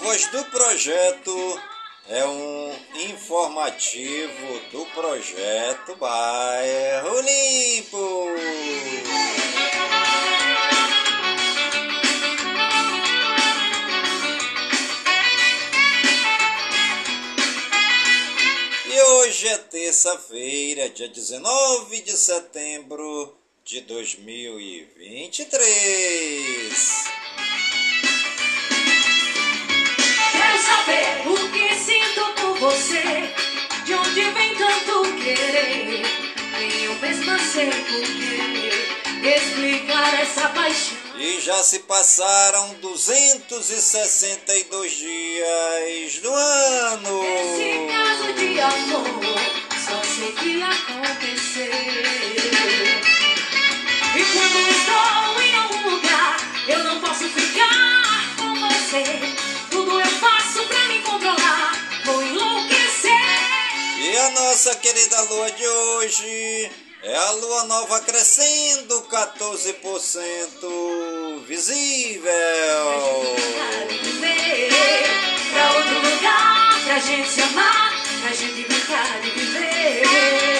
voz do projeto é um informativo do projeto Bairro Limpo. E hoje é terça-feira, dia 19 de setembro de 2023. Saber o que sinto por você, de onde vem tanto querer. Nem eu mesma sei por quê, explicar essa paixão. E já se passaram 262 dias do ano. Esse caso de amor, só sei que aconteceu. E quando estou em algum lugar, eu não posso ficar com você. Pra me controlar, vou enlouquecer. E a nossa querida lua de hoje é a lua nova crescendo 14% visível. Pra outro lugar, pra gente se amar, pra gente brincar e viver.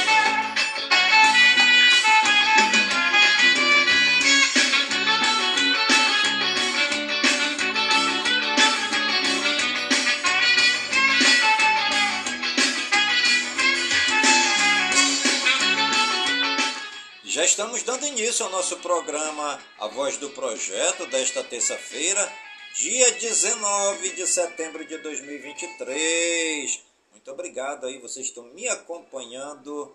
Estamos dando início ao nosso programa A Voz do Projeto desta terça-feira, dia 19 de setembro de 2023. Muito obrigado aí, vocês estão me acompanhando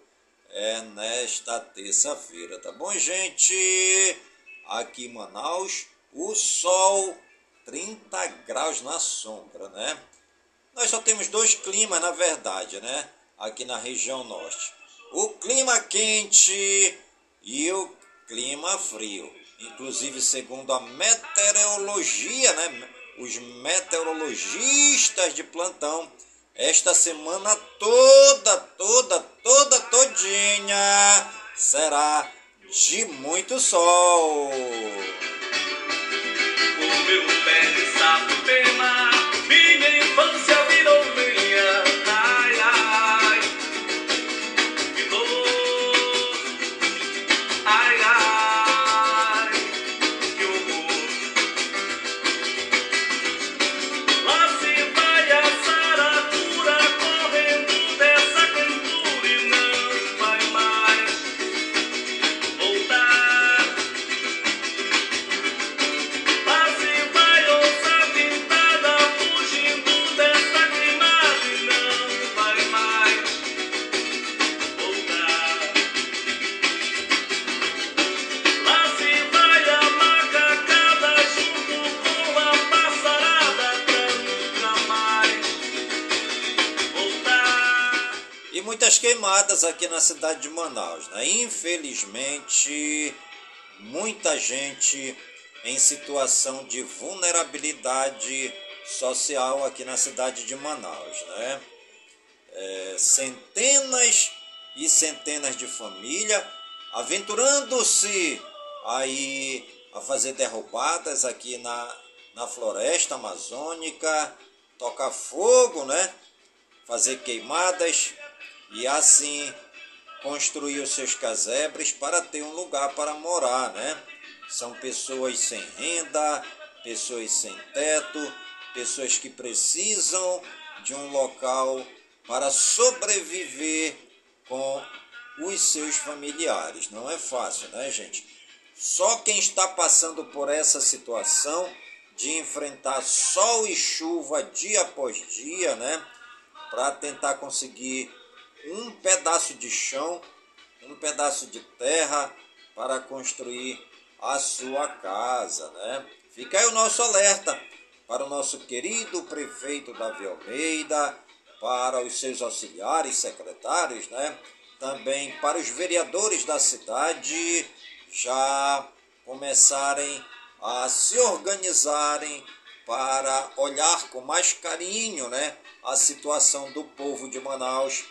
é, nesta terça-feira, tá bom, gente? Aqui em Manaus, o sol 30 graus na sombra, né? Nós só temos dois climas, na verdade, né? Aqui na região norte. O clima quente e o clima frio. Inclusive, segundo a meteorologia, né? Os meteorologistas de plantão, esta semana toda, toda, toda, todinha será de muito sol. O meu pé Infelizmente, muita gente em situação de vulnerabilidade social aqui na cidade de Manaus, né? é, centenas e centenas de famílias aventurando-se aí a fazer derrubadas aqui na, na floresta amazônica, tocar fogo, né? Fazer queimadas e assim construir os seus casebres para ter um lugar para morar, né? São pessoas sem renda, pessoas sem teto, pessoas que precisam de um local para sobreviver com os seus familiares. Não é fácil, né, gente? Só quem está passando por essa situação de enfrentar sol e chuva dia após dia, né, para tentar conseguir um pedaço de chão, um pedaço de terra para construir a sua casa, né? Fica aí o nosso alerta para o nosso querido prefeito Davi Almeida, para os seus auxiliares, secretários, né? Também para os vereadores da cidade já começarem a se organizarem para olhar com mais carinho, né, a situação do povo de Manaus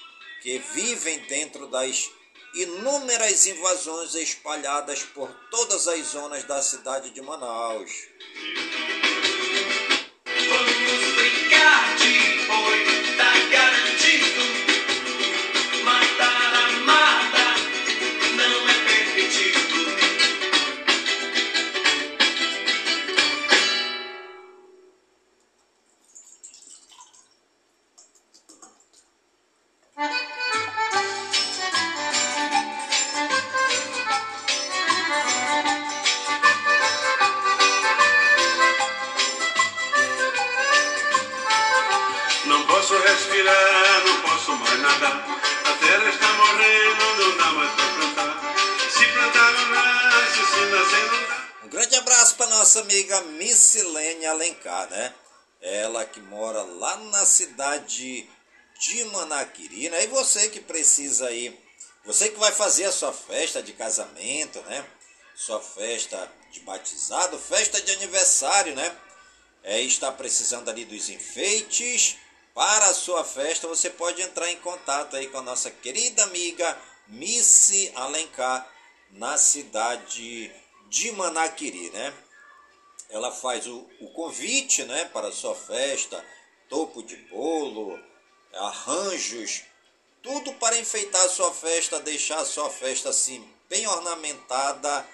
que vivem dentro das inúmeras invasões espalhadas por todas as zonas da cidade de Manaus. Vamos brincar cidade de Manaquiri, né? E você que precisa aí, você que vai fazer a sua festa de casamento, né? Sua festa de batizado, festa de aniversário, né? É, está precisando ali dos enfeites para a sua festa, você pode entrar em contato aí com a nossa querida amiga Missy Alencar na cidade de Manaquiri, né? Ela faz o, o convite, né, para a sua festa, topo de bolo, arranjos, tudo para enfeitar a sua festa, deixar a sua festa assim bem ornamentada.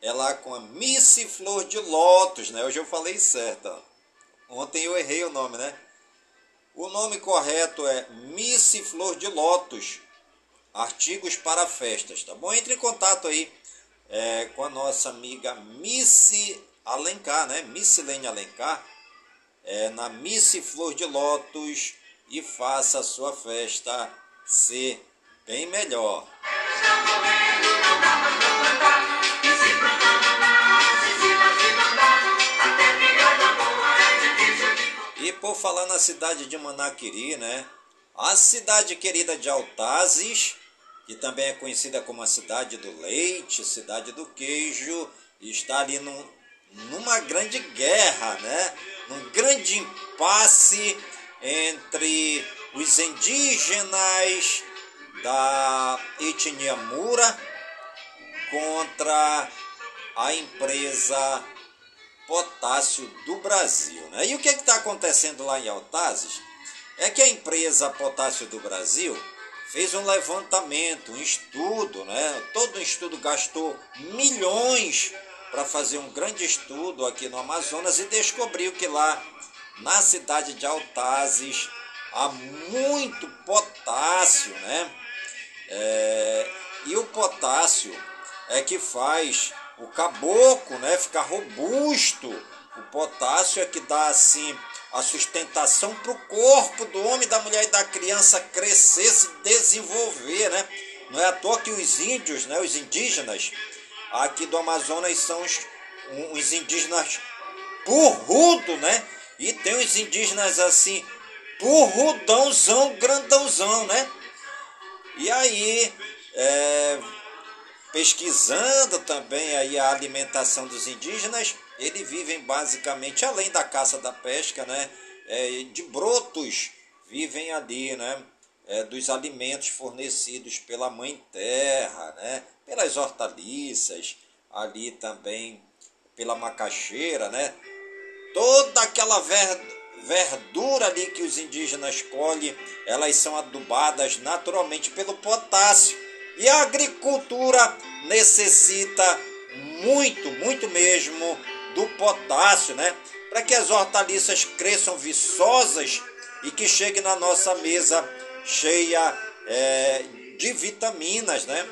É lá com a Missy Flor de Lótus, né? Hoje eu falei certo. Ontem eu errei o nome, né? O nome correto é Missy Flor de Lótus, artigos para festas, tá bom? Entre em contato aí é, com a nossa amiga Missy Alencar, né? Missilene Alencar, é, na Missy Flor de Lótus e faça a sua festa ser bem melhor. E por falar na cidade de Manaquiri, né? A cidade querida de Altazes, que também é conhecida como a cidade do leite, cidade do queijo, está ali num, numa grande guerra, né? Num grande impasse entre os indígenas da etnia Mura contra a empresa Potássio do Brasil. Né? E o que está acontecendo lá em Altazes? É que a empresa Potássio do Brasil fez um levantamento, um estudo, né? todo um estudo gastou milhões para fazer um grande estudo aqui no Amazonas e descobriu que lá na cidade de Altazes há muito potássio, né? É, e o potássio é que faz o caboclo né, ficar robusto. O potássio é que dá assim a sustentação para o corpo do homem, da mulher e da criança crescer, se desenvolver, né? Não é à toa que os índios, né, os indígenas aqui do Amazonas são os, os indígenas burrudo, né? E tem os indígenas assim, burrudãozão, grandãozão, né? E aí, é, pesquisando também aí a alimentação dos indígenas, eles vivem basicamente, além da caça da pesca, né, é, de brotos, vivem ali, né, é, dos alimentos fornecidos pela Mãe Terra, né? Pelas hortaliças, ali também pela macaxeira, né? Toda aquela ver, verdura ali que os indígenas colhem, elas são adubadas naturalmente pelo potássio. E a agricultura necessita muito, muito mesmo do potássio, né? Para que as hortaliças cresçam viçosas e que cheguem na nossa mesa cheia é, de vitaminas, né?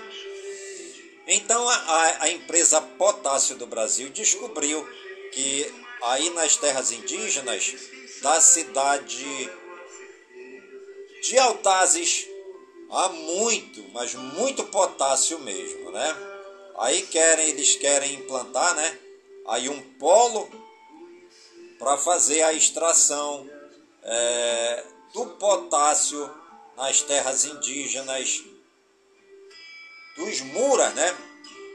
Então a, a empresa Potássio do Brasil descobriu que aí nas terras indígenas da cidade de Altazes há muito, mas muito potássio mesmo, né? Aí querem, eles querem implantar, né? Aí um polo para fazer a extração é, do potássio nas terras indígenas dos Muras, né?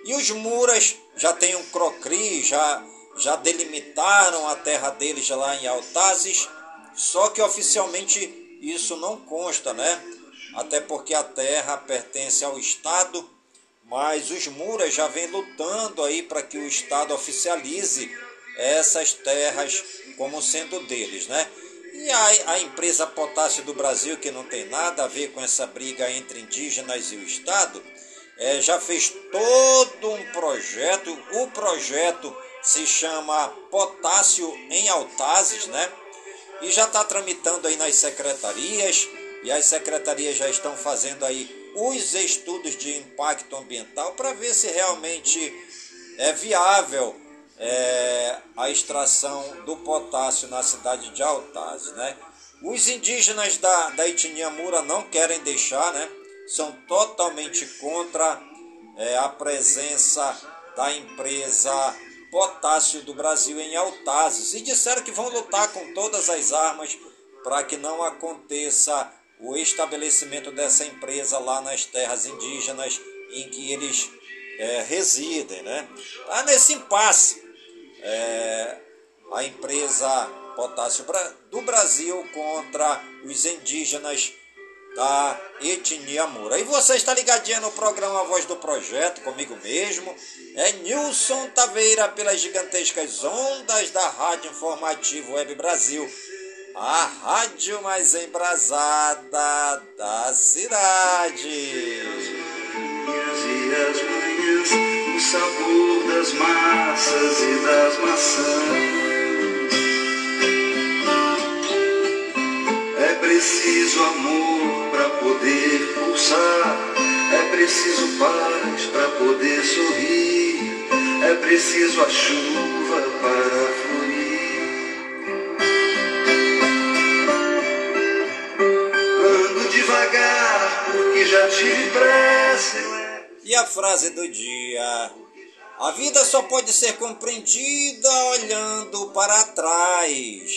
E os Muras já têm um crocri, já, já delimitaram a terra deles lá em Altazes, só que oficialmente isso não consta, né? Até porque a terra pertence ao Estado, mas os Muras já vêm lutando aí para que o Estado oficialize essas terras como sendo deles, né? E a, a empresa Potássio do Brasil, que não tem nada a ver com essa briga entre indígenas e o Estado, é, já fez todo um projeto. O projeto se chama Potássio em Altazes, né? E já está tramitando aí nas secretarias, e as secretarias já estão fazendo aí os estudos de impacto ambiental para ver se realmente é viável é, a extração do potássio na cidade de Altazes, né? Os indígenas da, da etnia Mura não querem deixar, né? São totalmente contra é, a presença da empresa Potássio do Brasil em Altazes e disseram que vão lutar com todas as armas para que não aconteça o estabelecimento dessa empresa lá nas terras indígenas em que eles é, residem. Né? Tá nesse impasse é, a empresa Potássio do Brasil contra os indígenas da etnia Moura. E você está ligadinho no programa Voz do Projeto, comigo mesmo. É Nilson Taveira pelas gigantescas ondas da Rádio Informativo Web Brasil. A rádio mais embrasada da cidade. E as o sabor das massas e das maçãs. É preciso amor poder pulsar. É preciso paz para poder sorrir. É preciso a chuva para florir. Ando devagar porque já tive pressa. E a frase do dia? A vida só pode ser compreendida olhando para trás,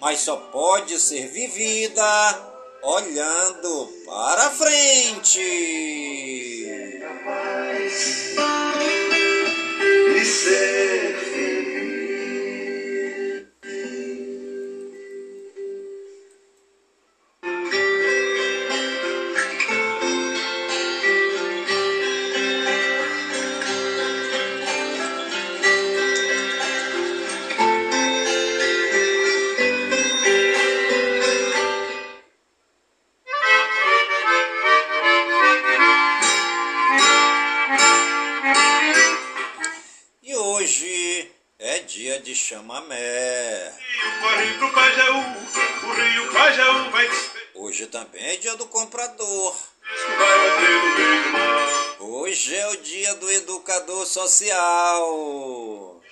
mas só pode ser vivida olhando para frente. E ser hoje é dia de chamamé. Corre pro Pajaú, o rio Pajaú vai. Hoje também é dia do comprador. Hoje é o dia do educador social.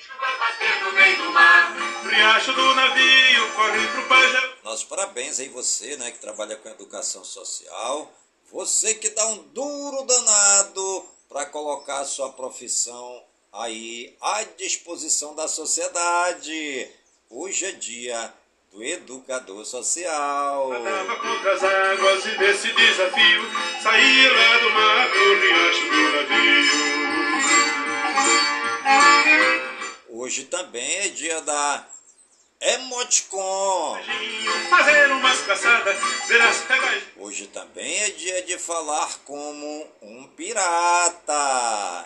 Do mar. Riacho do navio, corre pro Pajaú. Nossos parabéns aí você, né, que trabalha com educação social. Você que dá um duro danado para colocar a sua profissão aí à disposição da sociedade. Hoje é dia do educador social. Nadava contra as águas e nesse desafio saía lá do mar pro riacho do navio. Hoje também é dia da Emoticon. Fazer umas caçadas, ver as. Hoje dia de falar como um pirata.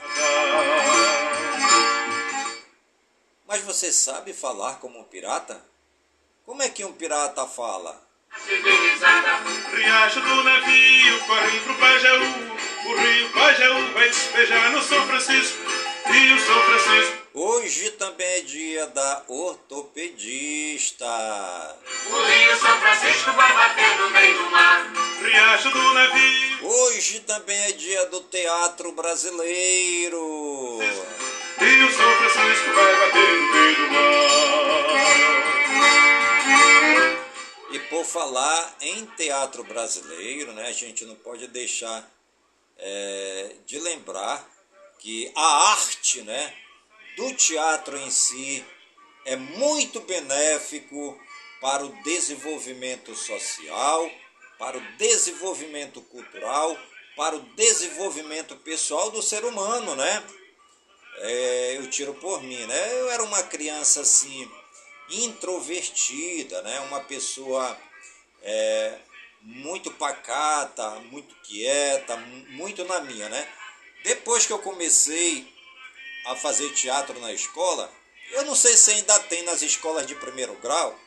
Mas você sabe falar como um pirata? Como é que um pirata fala? Riacho do navio corre pro Pajaú. O rio Pajaú vai despejar no São Francisco. E o São Francisco. Hoje também é dia da ortopedista. O rio São Francisco vai bater no meio do mar. Riacho do navio. Hoje também é dia do teatro brasileiro. E o São Francisco vai bater no meio do mar. E por falar em teatro brasileiro, né, a gente não pode deixar é, de lembrar que a arte né, do teatro em si é muito benéfico para o desenvolvimento social, para o desenvolvimento cultural, para o desenvolvimento pessoal do ser humano, né? É, eu tiro por mim, né? Eu era uma criança assim introvertida, né? Uma pessoa é, muito pacata, muito quieta, muito na minha, né? Depois que eu comecei a fazer teatro na escola, eu não sei se ainda tem nas escolas de primeiro grau,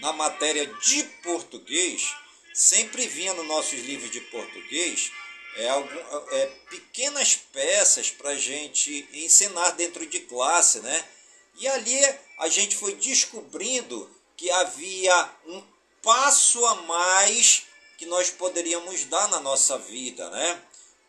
na matéria de português, sempre vinha nos nossos livros de português é, algum, é, pequenas peças para a gente ensinar dentro de classe, né? E ali a gente foi descobrindo que havia um passo a mais que nós poderíamos dar na nossa vida, né?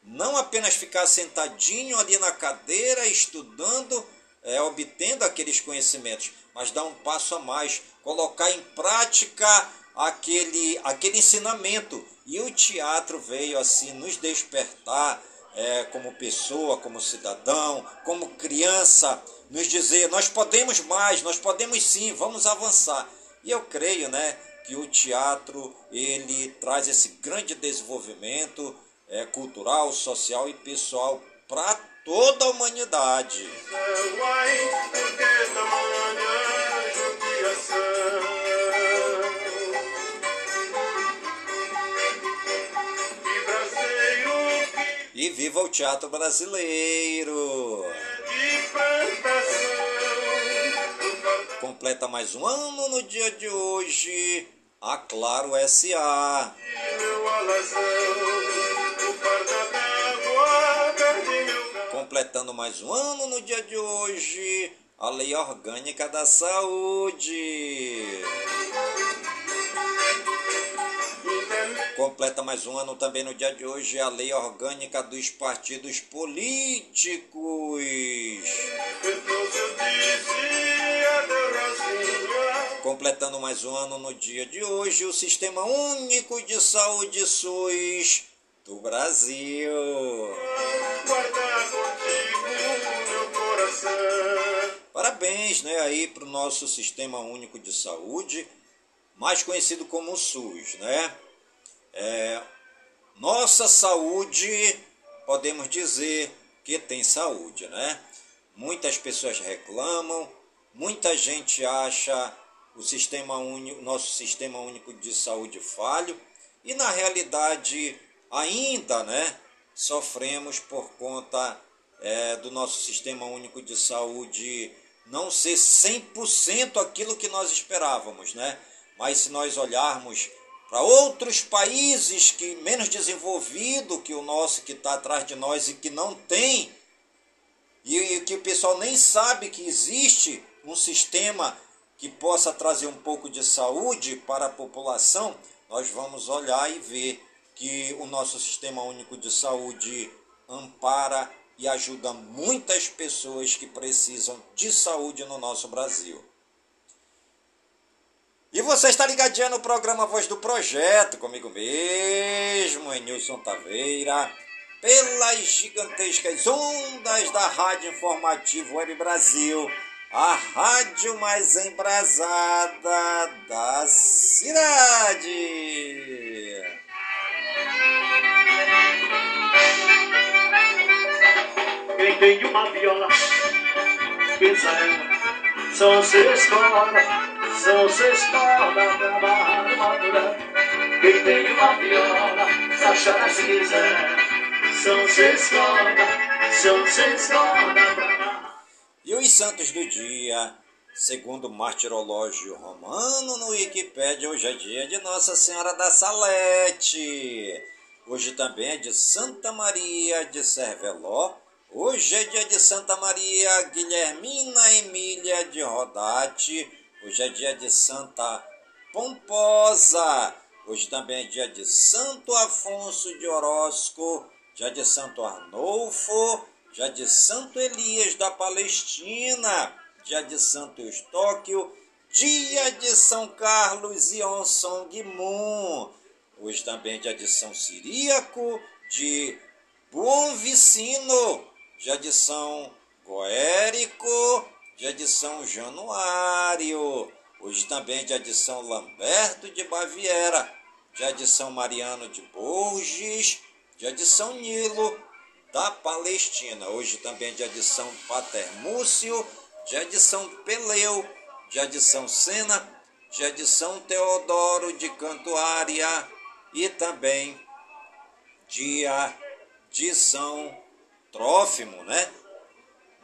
Não apenas ficar sentadinho ali na cadeira estudando, é, obtendo aqueles conhecimentos, mas dar um passo a mais, colocar em prática aquele, aquele ensinamento. E o teatro veio assim nos despertar é, como pessoa, como cidadão, como criança, nos dizer nós podemos mais, nós podemos sim, vamos avançar. E eu creio, né, que o teatro ele traz esse grande desenvolvimento é, cultural, social e pessoal para toda a humanidade. E viva o teatro brasileiro! Completa mais um ano no dia de hoje a Claro SA. Completando mais um ano no dia de hoje a Lei Orgânica da Saúde. Completa mais um ano também no dia de hoje a Lei Orgânica dos Partidos Políticos. Completando mais um ano no dia de hoje, o Sistema Único de Saúde SUS do Brasil. Parabéns né, aí para o nosso Sistema Único de Saúde, mais conhecido como o SUS. Né? É, nossa saúde, podemos dizer que tem saúde. Né? Muitas pessoas reclamam, muita gente acha o sistema único, nosso sistema único de saúde falho e na realidade ainda né, sofremos por conta é, do nosso sistema único de saúde não ser 100% aquilo que nós esperávamos, né? Mas se nós olharmos para outros países que menos desenvolvido que o nosso que está atrás de nós e que não tem e que o pessoal nem sabe que existe um sistema que possa trazer um pouco de saúde para a população, nós vamos olhar e ver que o nosso sistema único de saúde ampara e ajuda muitas pessoas que precisam de saúde no nosso Brasil. E você está ligadinho no programa Voz do Projeto, comigo mesmo, Enilson Taveira, pelas gigantescas ondas da Rádio Informativo Web Brasil, a rádio mais embrasada da cidade. Quem tem uma viola, pisa ela. São seis cordas, são seis cordas pra amarrar uma mulher. Quem tem uma viola, chora se quiser. São seis cordas, são seis cordas. E os santos do dia, segundo o martirológio romano no Wikipédia, hoje é dia de Nossa Senhora da Salete. Hoje também é de Santa Maria de Cerveló. Hoje é dia de Santa Maria Guilhermina Emília de Rodate. Hoje é dia de Santa Pomposa. Hoje também é dia de Santo Afonso de Orozco, dia de Santo Arnolfo, dia de Santo Elias da Palestina, dia de Santo Eustóquio, dia de São Carlos e Onsong Moon. Hoje também é dia de São Siríaco, de Bom Vicino, dia de São Goérico, dia de São Januário. Hoje também é dia de São Lamberto de Baviera, dia de São Mariano de Borges, dia de São Nilo da Palestina. Hoje também é dia de São Patermúcio, dia de São Peleu, dia de São Sena, dia de São Teodoro de Cantuária e também dia de São Trófimo, né?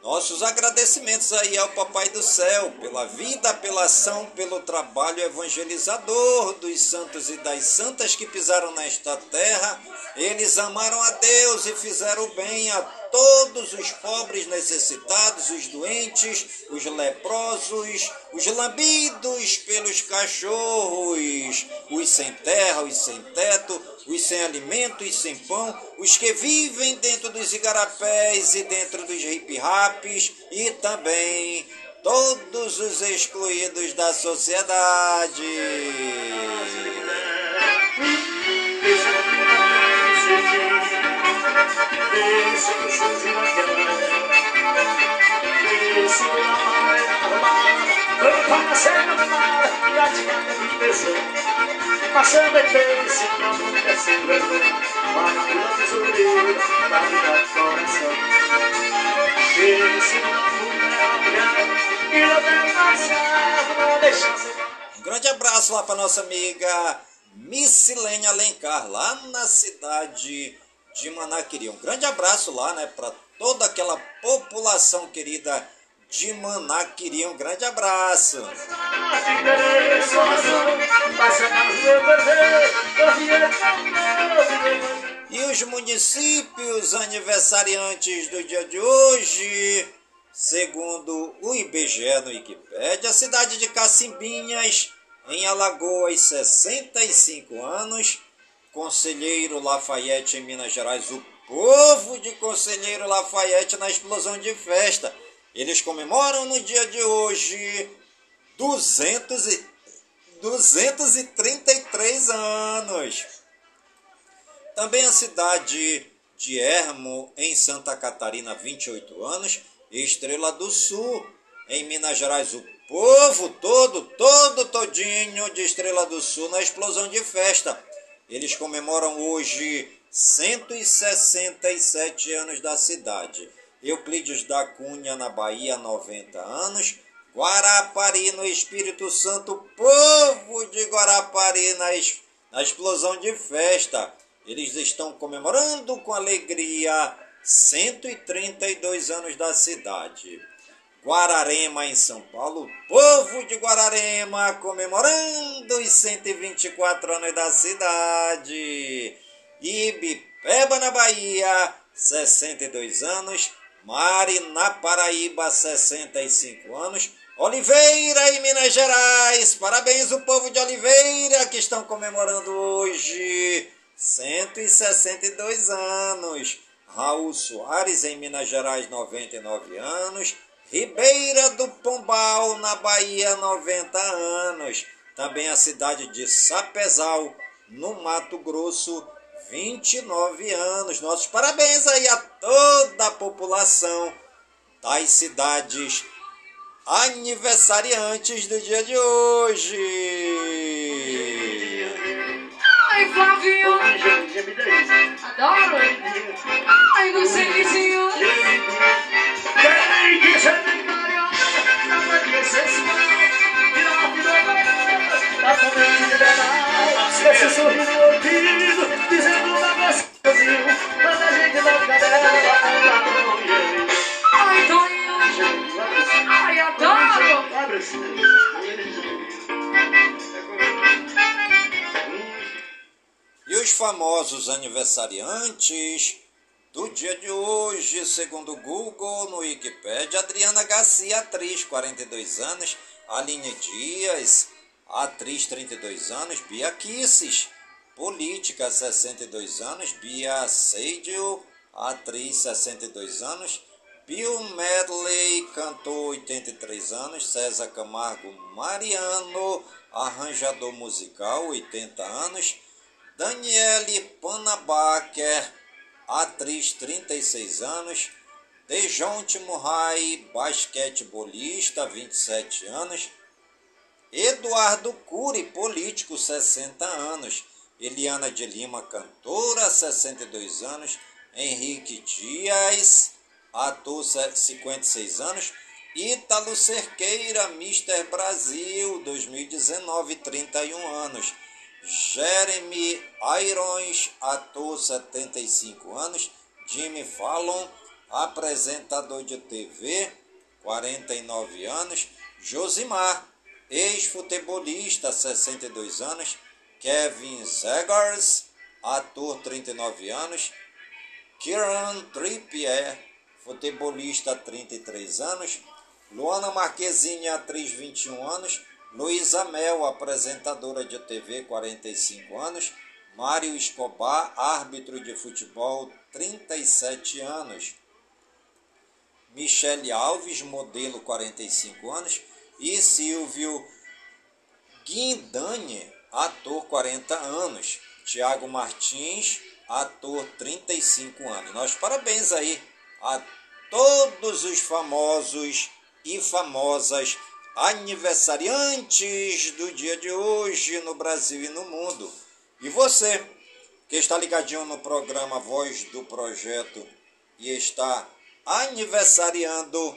Nossos agradecimentos aí ao Papai do Céu pela vida, pela ação, pelo trabalho evangelizador dos santos e das santas que pisaram nesta terra. Eles amaram a Deus e fizeram bem a todos os pobres necessitados, os doentes, os leprosos, os lambidos pelos cachorros, os sem terra, os sem teto, os sem alimento e sem pão, os que vivem dentro dos igarapés e dentro dos hip-raps e também todos os excluídos da sociedade. Passando em coração Esse não é E não tem passado Não deixa Um grande abraço lá para nossa amiga Missilene Alencar, lá na cidade de Manaquiri. Um grande abraço lá, né, para toda aquela população querida de Manaquiri. Um grande abraço. E os municípios aniversariantes do dia de hoje, segundo o IBGE no Wikipédia, a cidade de Cacimbinhas, em Alagoas, 65 anos. Conselheiro Lafayette, em Minas Gerais, o povo de Conselheiro Lafayette na explosão de festa. Eles comemoram no dia de hoje 200 e, 233 anos. Também a cidade de Ermo, em Santa Catarina, 28 anos. Estrela do Sul, em Minas Gerais, o povo todo, todo todinho de Estrela do Sul na explosão de festa. Eles comemoram hoje 167 anos da cidade. Euclides da Cunha, na Bahia, 90 anos. Guarapari, no Espírito Santo, povo de Guarapari, na, es- na explosão de festa. Eles estão comemorando com alegria 132 anos da cidade. Guararema, em São Paulo, povo de Guararema comemorando os 124 anos da cidade. Ibipeba, na Bahia, 62 anos. Mari, na Paraíba, 65 anos. Oliveira, em Minas Gerais, parabéns o povo de Oliveira que estão comemorando hoje 162 anos. Raul Soares, em Minas Gerais, 99 anos. Ribeira do Pombal, na Bahia, 90 anos. Também a cidade de Sapezal, no Mato Grosso, 29 anos. Nossos parabéns aí a toda a população das cidades aniversariantes do dia de hoje. Ai, Flavinho, adoro. Ai, não sei vizinho. Quem a. Esse sorriso ouvido, dizendo voz que eu viu, a gente não dela, ela não e. Ai, Ai, adoro! E os famosos aniversariantes do dia de hoje, segundo o Google, no Wikipedia, Adriana Garcia, atriz, 42 anos, Aline Dias, atriz, 32 anos, Bia Kisses, política, 62 anos, Bia Seidio, atriz, 62 anos, Bill Medley, cantor, 83 anos, César Camargo Mariano, arranjador musical, 80 anos, Daniele Panabaker, atriz, 36 anos, Dejonte Murray, basquetebolista, 27 anos, Eduardo Cury, político, 60 anos, Eliana de Lima, cantora, 62 anos, Henrique Dias, ator, 56 anos, Ítalo Cerqueira, Mister Brasil, 2019, 31 anos. Jeremy Irons, ator, 75 anos. Jimmy Fallon, apresentador de TV, 49 anos. Josimar, ex-futebolista, 62 anos. Kevin Zegers, ator, 39 anos. Kieran Trippier, futebolista, 33 anos. Luana Marquezine, atriz, 21 anos. Luísa Mel, apresentadora de TV, 45 anos. Mário Escobar, árbitro de futebol, 37 anos. Michele Alves, modelo, 45 anos. E Silvio Guindani, ator, 40 anos. Tiago Martins, ator, 35 anos. Nós parabéns aí a todos os famosos e famosas aniversariantes do dia de hoje no Brasil e no mundo. E você, que está ligadinho no programa Voz do Projeto e está aniversariando,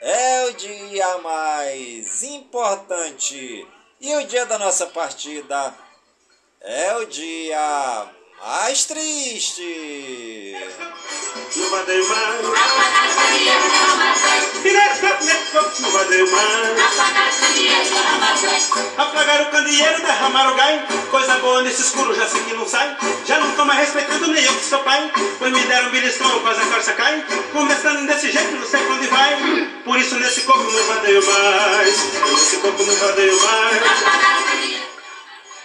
é o dia mais importante. E o dia da nossa partida é o dia mais triste. No Vademar. Direto, direto, no Vademar. Apagaram o candeeiro, derramaram o gai. Coisa boa nesse escuro, já sei que não sai. Já não tô mais respeitando nem eu que sou pai. Pois me deram um beliscão, quase a calça cai. Começando desse jeito, não sei pra onde vai. Por isso nesse corpo não vadeio mais. Nesse corpo não vadeio mais.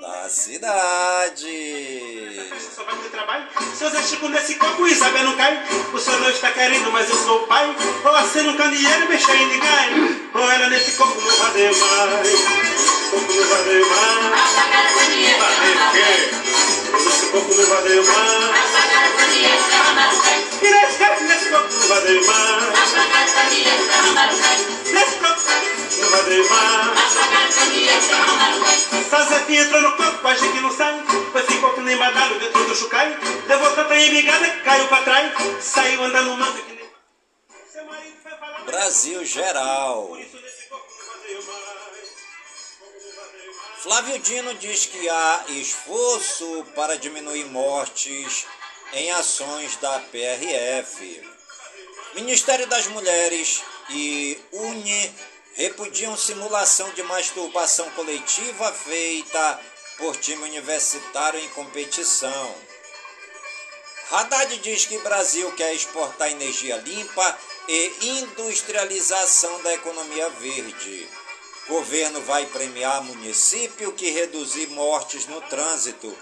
da cidade. Só vai ter trabalho. Se eu Chico nesse copo, Isabel não cai. O senhor não está querendo, mas eu sou o pai. Ou acendo um candeeiro, mexa em ninguém. Ou ela nesse copo não vai mais. Copo não vai mais. Vai ter o quê? Copo vai ter mais. E nesse copo, nesse copo não vai ter mais. Nesse copo vai ter mais. Sazete entrou no corpo, a gente não sai. Foi ficou que nem badalo dentro do chucai. Levou tanta embigada, caiu pra trás. Saiu andando manco que nem. Brasil geral. Flávio Dino diz que há esforço para diminuir mortes em ações da PRF. Ministério das Mulheres e UNE repudiam simulação de masturbação coletiva feita por time universitário em competição. Haddad diz que Brasil quer exportar energia limpa e industrialização da economia verde. Governo vai premiar município que reduzir mortes no trânsito.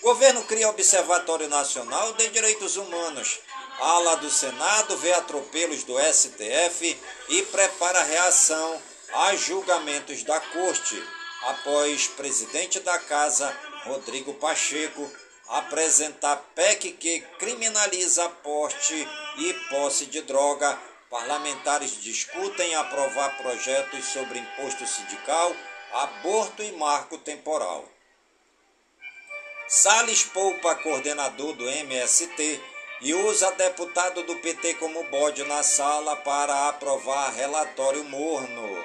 Governo cria Observatório Nacional de Direitos Humanos. Ala do Senado vê atropelos do STF e prepara reação a julgamentos da Corte, após presidente da Casa, Rodrigo Pacheco, apresentar PEC que criminaliza porte e posse de droga. Parlamentares discutem aprovar projetos sobre imposto sindical, aborto e marco temporal. Salles poupa coordenador do MST e usa deputado do PT como bode na sala para aprovar relatório morno.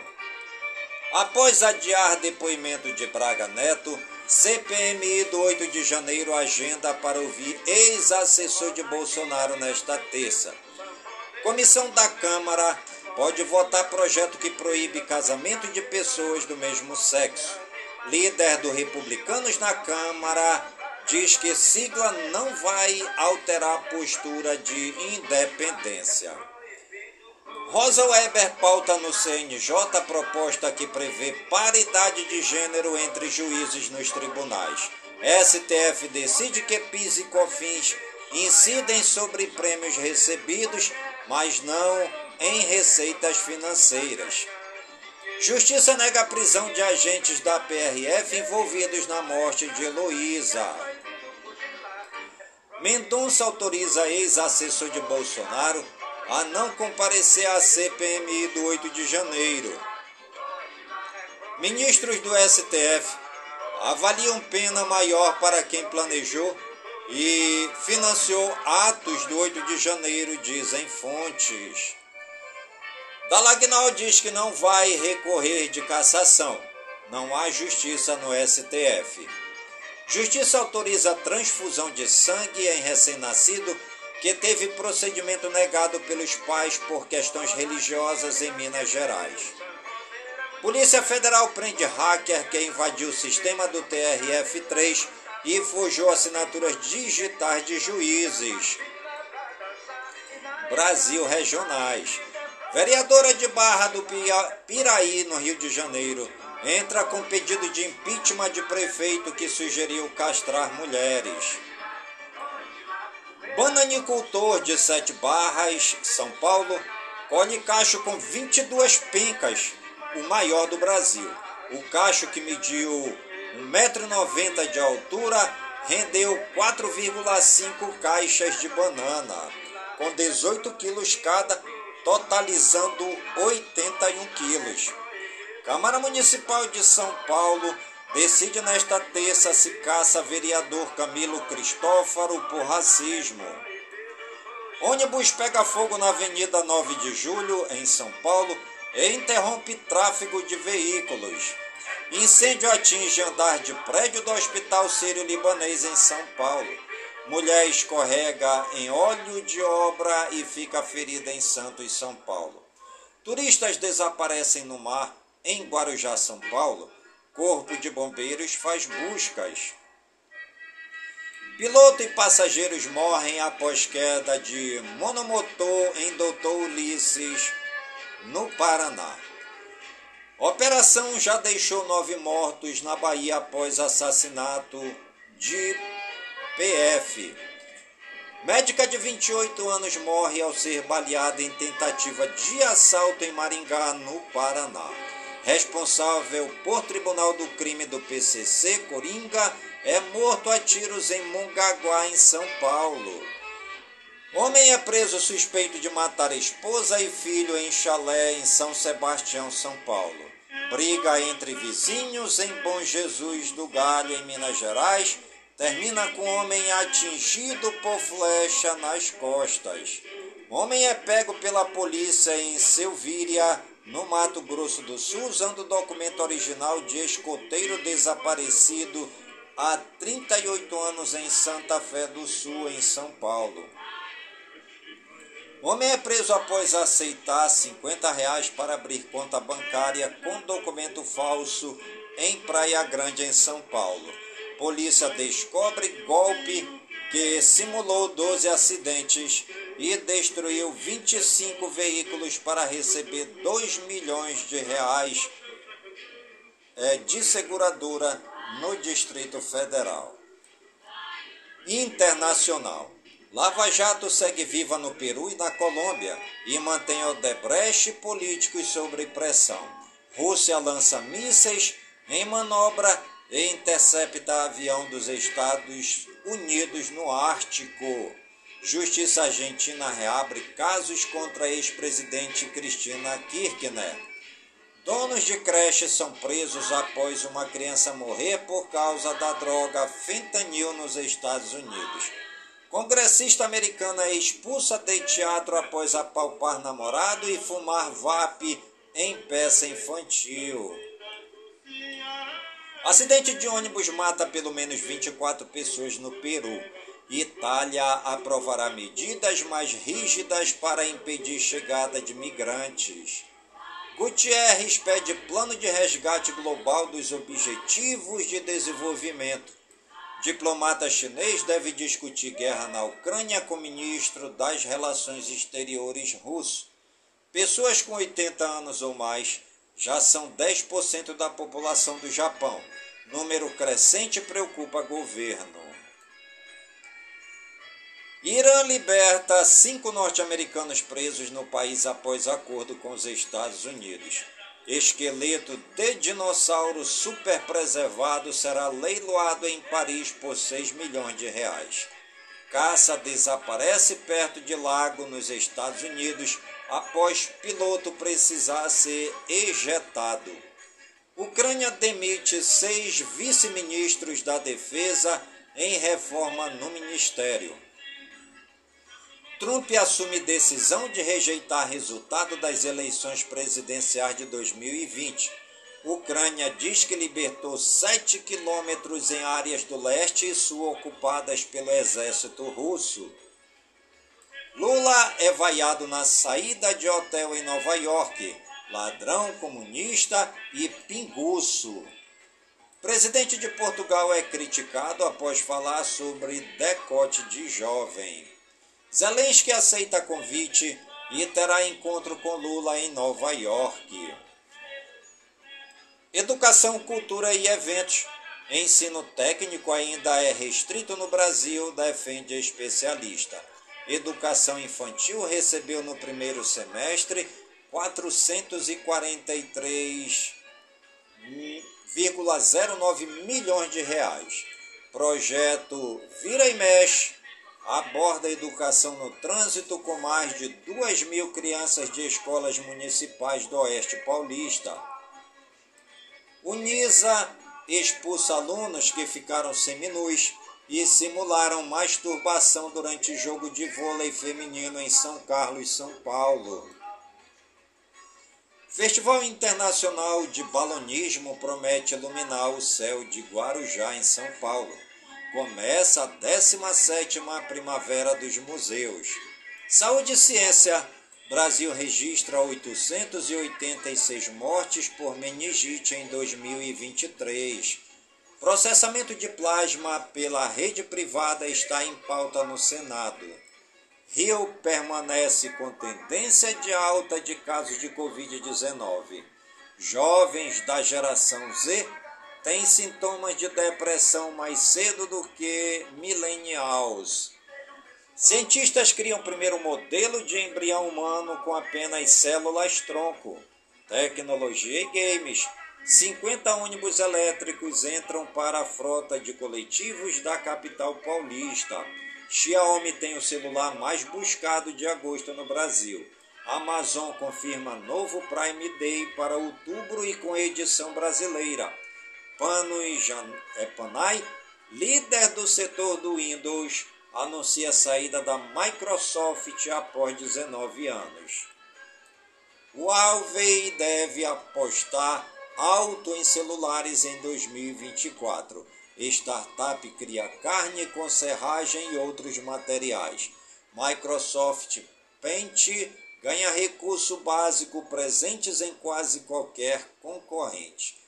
Após adiar depoimento de Braga Neto, CPMI do 8 de janeiro agenda para ouvir ex-assessor de Bolsonaro nesta terça. Comissão da Câmara pode votar projeto que proíbe casamento de pessoas do mesmo sexo. Líder do Republicanos na Câmara diz que sigla não vai alterar a postura de independência. Rosa Weber pauta no CNJ a proposta que prevê paridade de gênero entre juízes nos tribunais. STF decide que PIS e COFINS incidem sobre prêmios recebidos, mas não em receitas financeiras. Justiça nega a prisão de agentes da PRF envolvidos na morte de Heloísa. Mendonça autoriza ex-assessor de Bolsonaro a não comparecer à CPMI do 8 de janeiro. Ministros do STF avaliam pena maior para quem planejou e financiou atos do 8 de janeiro, dizem fontes. Dalagnol diz que não vai recorrer de cassação. Não há justiça no STF. Justiça autoriza a transfusão de sangue em recém-nascido que teve procedimento negado pelos pais por questões religiosas em Minas Gerais. Polícia Federal prende hacker que invadiu o sistema do TRF-3 e forjou assinaturas digitais de juízes. Brasil Regionais. Vereadora de Barra do Piraí, no Rio de Janeiro, entra com pedido de impeachment de prefeito que sugeriu castrar mulheres. Bananicultor de Sete Barras, São Paulo, colhe cacho com 22 pencas, o maior do Brasil. O cacho que mediu 1,90m de altura rendeu 4,5 caixas de banana, com 18 quilos cada, totalizando 81 quilos. Câmara Municipal de São Paulo decide nesta terça se caça vereador Camilo Cristófaro por racismo. Ônibus pega fogo na Avenida 9 de Julho, em São Paulo, e interrompe tráfego de veículos. Incêndio atinge andar de prédio do Hospital Sírio-Libanês em São Paulo. Mulher escorrega em óleo de obra e fica ferida em Santos, São Paulo. Turistas desaparecem no mar em Guarujá, São Paulo Corpo de Bombeiros faz buscas. Piloto e passageiros morrem após queda de monomotor em Doutor Ulisses, no Paraná. Operação já deixou nove mortos na Bahia após assassinato de PF. Médica de 28 anos morre ao ser baleada em tentativa de assalto em Maringá, no Paraná responsável por tribunal do crime do PCC Coringa, é morto a tiros em Mongaguá, em São Paulo. Homem é preso suspeito de matar esposa e filho em chalé em São Sebastião, São Paulo. Briga entre vizinhos em Bom Jesus do Galho, em Minas Gerais, termina com homem atingido por flecha nas costas. Homem é pego pela polícia em Selvíria, no Mato Grosso do Sul, usando documento original de escoteiro desaparecido há 38 anos em Santa Fé do Sul, em São Paulo. Homem é preso após aceitar 50 reais para abrir conta bancária com documento falso em Praia Grande, em São Paulo. Polícia descobre golpe que simulou 12 acidentes e destruiu 25 veículos para receber 2 milhões de reais é, de seguradora no Distrito Federal. Internacional. Lava Jato segue viva no Peru e na Colômbia e mantém Odebrecht políticos sob pressão. Rússia lança mísseis em manobra e intercepta avião dos Estados Unidos no Ártico. Justiça Argentina reabre casos contra ex-presidente Cristina Kirchner. Donos de creche são presos após uma criança morrer por causa da droga fentanil nos Estados Unidos. Congressista americana é expulsa de teatro após apalpar namorado e fumar vape em peça infantil. Acidente de ônibus mata pelo menos 24 pessoas no Peru. Itália aprovará medidas mais rígidas para impedir chegada de migrantes. Gutierrez pede plano de resgate global dos Objetivos de Desenvolvimento. Diplomata chinês deve discutir guerra na Ucrânia com ministro das Relações Exteriores russo. Pessoas com 80 anos ou mais já são 10% da população do Japão. Número crescente preocupa governo. Irã liberta cinco norte-americanos presos no país após acordo com os Estados Unidos. Esqueleto de dinossauro super preservado será leiloado em Paris por 6 milhões de reais. Caça desaparece perto de lago nos Estados Unidos após piloto precisar ser ejetado. Ucrânia demite seis vice-ministros da defesa em reforma no ministério. Trump assume decisão de rejeitar resultado das eleições presidenciais de 2020. Ucrânia diz que libertou 7 quilômetros em áreas do leste e sul ocupadas pelo exército russo. Lula é vaiado na saída de hotel em Nova York. Ladrão comunista e pinguço. Presidente de Portugal é criticado após falar sobre decote de jovem. Zelensky aceita convite e terá encontro com Lula em Nova York. Educação, cultura e eventos. Ensino técnico ainda é restrito no Brasil, defende especialista. Educação infantil recebeu no primeiro semestre 443,09 milhões de reais. Projeto Vira e Mexe aborda a educação no trânsito com mais de 2 mil crianças de escolas municipais do Oeste Paulista. Unisa expulsa alunos que ficaram seminus e simularam masturbação durante jogo de vôlei feminino em São Carlos, São Paulo. Festival Internacional de Balonismo promete iluminar o céu de Guarujá, em São Paulo começa a 17ª Primavera dos Museus. Saúde e Ciência. Brasil registra 886 mortes por meningite em 2023. Processamento de plasma pela rede privada está em pauta no Senado. Rio permanece com tendência de alta de casos de Covid-19. Jovens da geração Z têm sintomas de depressão mais cedo do que millennials. Cientistas criam primeiro modelo de embrião humano com apenas células tronco. Tecnologia e games. 50 ônibus elétricos entram para a frota de coletivos da capital paulista. Xiaomi tem o celular mais buscado de agosto no Brasil. Amazon confirma novo Prime Day para outubro e com edição brasileira. Panos é, Panay, líder do setor do Windows, anuncia a saída da Microsoft após 19 anos. Huawei deve apostar alto em celulares em 2024. Startup cria carne com serragem e outros materiais. Microsoft Paint ganha recurso básico presentes em quase qualquer concorrente.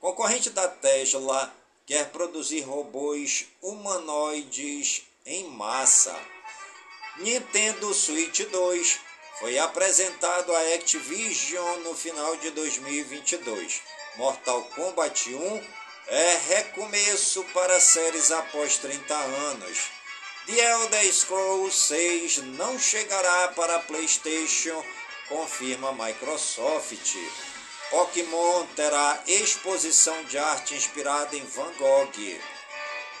Concorrente da Tesla quer produzir robôs humanoides em massa. Nintendo Switch 2 foi apresentado a Activision no final de 2022. Mortal Kombat 1 é recomeço para séries após 30 anos. The Elder Scrolls 6 não chegará para PlayStation, confirma Microsoft. Pokémon terá exposição de arte inspirada em Van Gogh.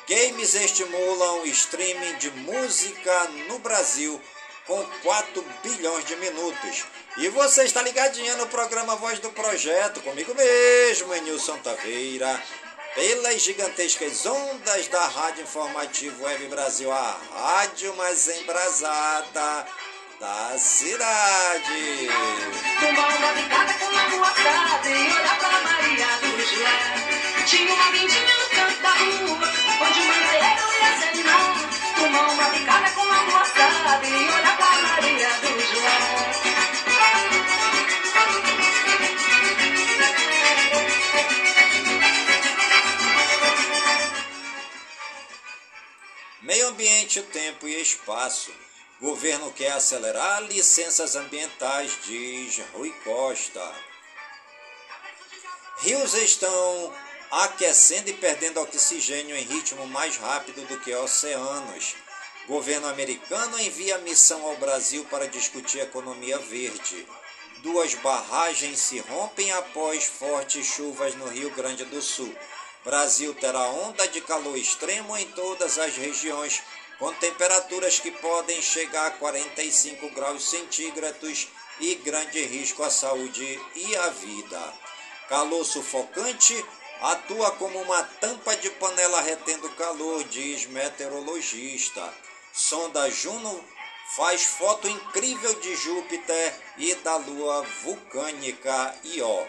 Games estimulam streaming de música no Brasil com 4 bilhões de minutos. E você está ligadinha no programa Voz do Projeto, comigo mesmo, Nilson Taveira, pelas gigantescas ondas da Rádio Informativo Web Brasil, a rádio mais embrasada da cidade. Tomar uma picada com uma assada e olhar pra Maria do Joé. Tinha uma vindinha no canto da rua, onde o manteiro ia se animar. Tomar uma picada com uma assada e olhar pra Maria do Joé. Meio ambiente, tempo e espaço. Governo quer acelerar licenças ambientais, diz Rui Costa. Rios estão aquecendo e perdendo oxigênio em ritmo mais rápido do que oceanos. Governo americano envia missão ao Brasil para discutir economia verde. Duas barragens se rompem após fortes chuvas no Rio Grande do Sul. Brasil terá onda de calor extremo em todas as regiões, com temperaturas que podem chegar a 45 graus centígrados e grande risco à saúde e à vida. Calor sufocante atua como uma tampa de panela retendo calor, diz meteorologista. Sonda Juno faz foto incrível de Júpiter e da lua vulcânica Io.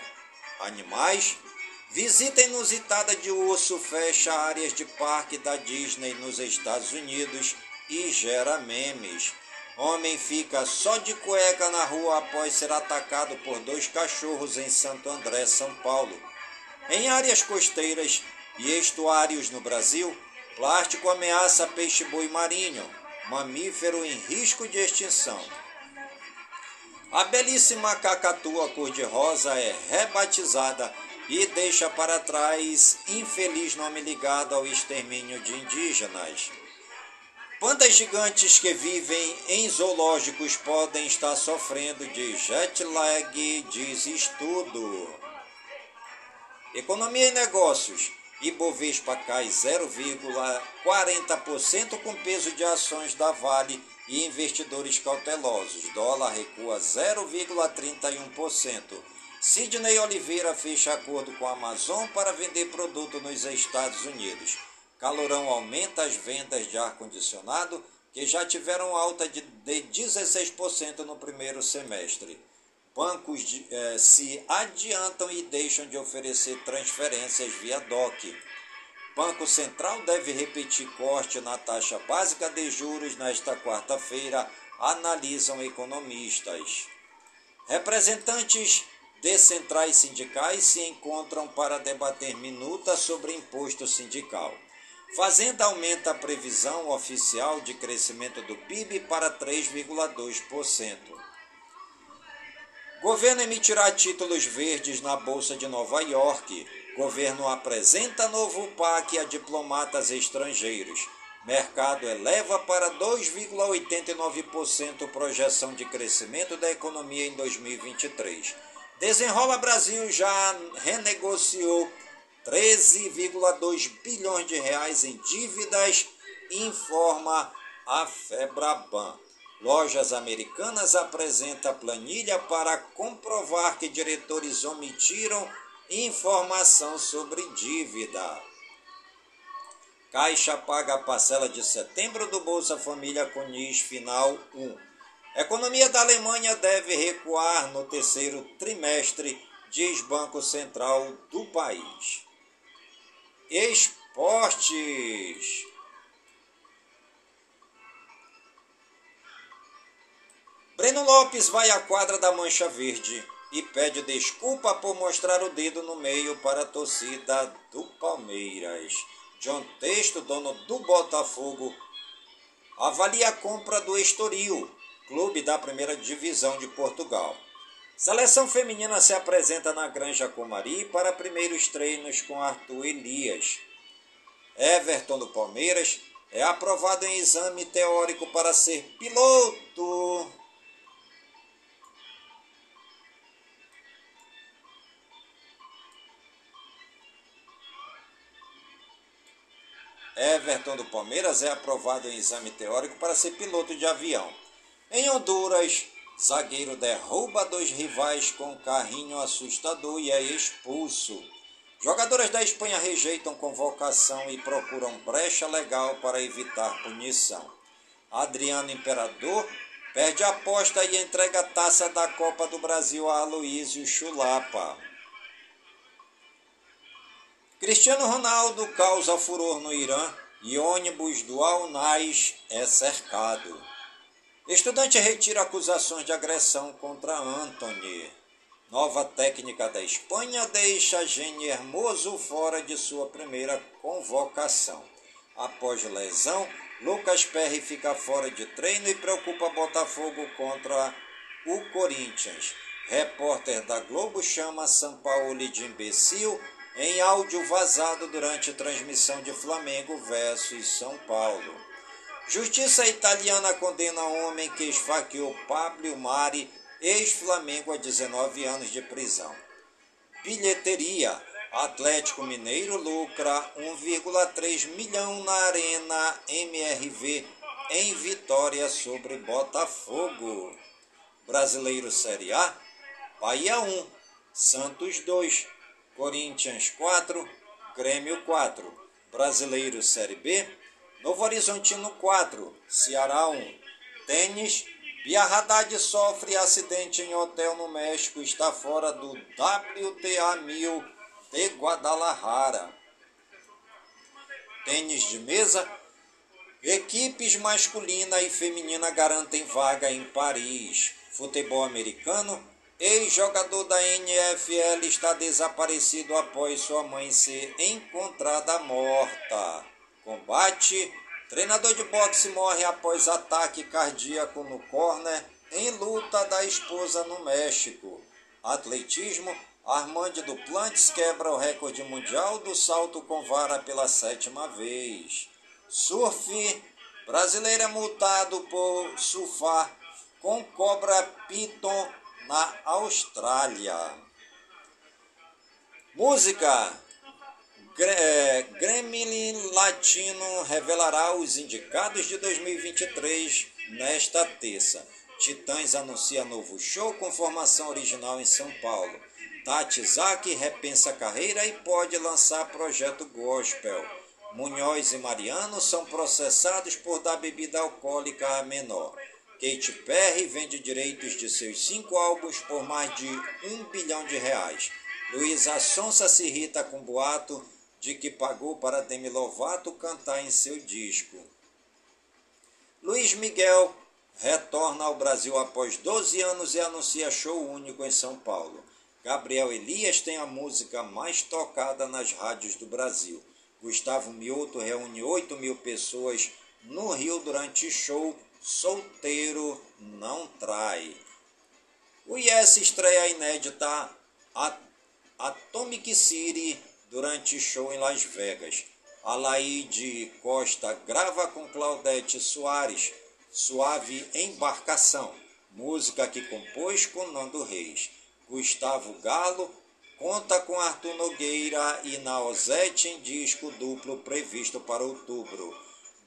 Animais Visita inusitada de urso fecha áreas de parque da Disney nos Estados Unidos e gera memes. Homem fica só de cueca na rua após ser atacado por dois cachorros em Santo André, São Paulo. Em áreas costeiras e estuários no Brasil, plástico ameaça peixe-boi marinho, mamífero em risco de extinção. A belíssima cacatua cor-de-rosa é rebatizada e deixa para trás infeliz nome ligado ao extermínio de indígenas. Pandas gigantes que vivem em zoológicos podem estar sofrendo de jet lag, diz estudo. Economia e negócios. Ibovespa cai 0,40% com peso de ações da Vale e investidores cautelosos. Dólar recua 0,31%. Sidney Oliveira fecha acordo com a Amazon para vender produto nos Estados Unidos. Calorão aumenta as vendas de ar-condicionado, que já tiveram alta de, de 16% no primeiro semestre. Bancos eh, se adiantam e deixam de oferecer transferências via DOC. Banco Central deve repetir corte na taxa básica de juros nesta quarta-feira, analisam economistas. Representantes de centrais sindicais se encontram para debater minuta sobre imposto sindical. Fazenda aumenta a previsão oficial de crescimento do PIB para 3,2%. Governo emitirá títulos verdes na Bolsa de Nova York. Governo apresenta novo PAC a diplomatas estrangeiros. Mercado eleva para 2,89% projeção de crescimento da economia em 2023. Desenrola Brasil já renegociou 13,2 bilhões de reais em dívidas, informa a Febraban. Lojas Americanas apresenta planilha para comprovar que diretores omitiram informação sobre dívida. Caixa paga a parcela de setembro do Bolsa Família com NIS final 1. Economia da Alemanha deve recuar no terceiro trimestre, diz Banco Central do país. Esportes. Breno Lopes vai à quadra da Mancha Verde e pede desculpa por mostrar o dedo no meio para a torcida do Palmeiras. John Texto, dono do Botafogo, avalia a compra do Estoril clube da primeira divisão de Portugal. Seleção feminina se apresenta na Granja Comari para primeiros treinos com Arthur Elias. Everton do Palmeiras é aprovado em exame teórico para ser piloto. Everton do Palmeiras é aprovado em exame teórico para ser piloto de avião. Em Honduras, zagueiro derruba dois rivais com carrinho assustador e é expulso. Jogadoras da Espanha rejeitam convocação e procuram brecha legal para evitar punição. Adriano Imperador perde a aposta e entrega a taça da Copa do Brasil a Aloysio Chulapa. Cristiano Ronaldo causa furor no Irã e ônibus do Al-Nais é cercado. Estudante retira acusações de agressão contra Anthony. Nova técnica da Espanha deixa Gene Hermoso fora de sua primeira convocação. Após lesão, Lucas Perry fica fora de treino e preocupa Botafogo contra o Corinthians. Repórter da Globo chama São Paulo de imbecil em áudio vazado durante transmissão de Flamengo versus São Paulo. Justiça italiana condena homem que esfaqueou Pablo Mari, ex-Flamengo, a 19 anos de prisão. Bilheteria. Atlético Mineiro lucra 1,3 milhão na Arena MRV em vitória sobre Botafogo. Brasileiro Série A, Bahia 1, Santos 2, Corinthians 4, Grêmio 4. Brasileiro Série B, Novo Horizontino 4, Ceará 1. Tênis, Bia Haddad sofre acidente em hotel no México, está fora do WTA 1000 de Guadalajara. Tênis de mesa, equipes masculina e feminina garantem vaga em Paris. Futebol americano, Ex-jogador da NFL está desaparecido após sua mãe ser encontrada morta. Combate: treinador de boxe morre após ataque cardíaco no corner em luta da esposa no México. Atletismo: Armand Duplantis quebra o recorde mundial do salto com vara pela sétima vez. Surf: brasileiro é multado por surfar com cobra piton na Austrália. Música. É, Gremlin Latino revelará os indicados de 2023 nesta terça. Titãs anuncia novo show com formação original em São Paulo. Tati Zaki repensa carreira e pode lançar projeto gospel. Munhoz e Mariano são processados por dar bebida alcoólica a menor. Katy Perry vende direitos de seus cinco álbuns por mais de um bilhão de reais. Luísa Sonsa se irrita com boato de que pagou para Demi Lovato cantar em seu disco. Luiz Miguel retorna ao Brasil após 12 anos e anuncia show único em São Paulo. Gabriel Elias tem a música mais tocada nas rádios do Brasil. Gustavo Mioto reúne 8 mil pessoas no Rio durante show Solteiro não trai. O Yes estreia inédita Atomic City durante show em Las Vegas. Alaide Costa grava com Claudete Soares Suave Embarcação, música que compôs com Nando Reis. Gustavo Galo conta com Arthur Nogueira e Naozete em disco duplo previsto para outubro.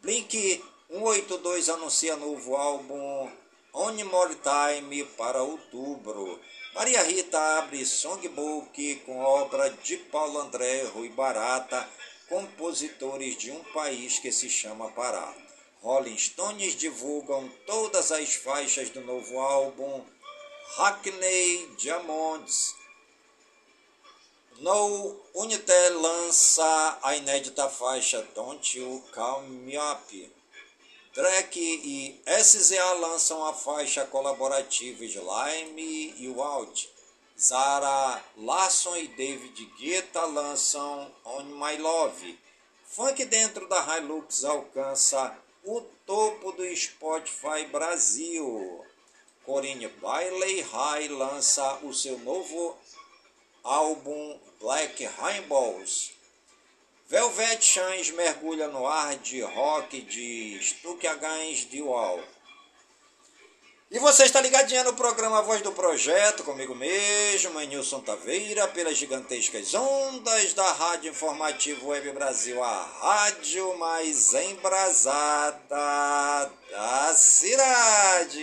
Blink 182 anuncia novo álbum On More Time para outubro. Maria Rita abre songbook com obra de Paulo André Rui Barata, compositores de um país que se chama Pará. Rolling Stones divulgam todas as faixas do novo álbum Hackney Diamonds. No Unitel lança a inédita faixa Don't You Call Me Up. Drake e SZA lançam a faixa colaborativa de Lime e Walt. Zara Larson e David Guetta lançam On My Love. Funk dentro da Hilux alcança o topo do Spotify Brasil. Corinne Bailey High lança o seu novo álbum Black Rainbows. Velvet Chans mergulha no ar de rock de Stuck Against the Wall. E você está ligadinha no programa Voz do Projeto, comigo mesmo, Nilson Taveira, pelas gigantescas ondas da Rádio Informativo Web Brasil, a rádio mais embrasada da cidade.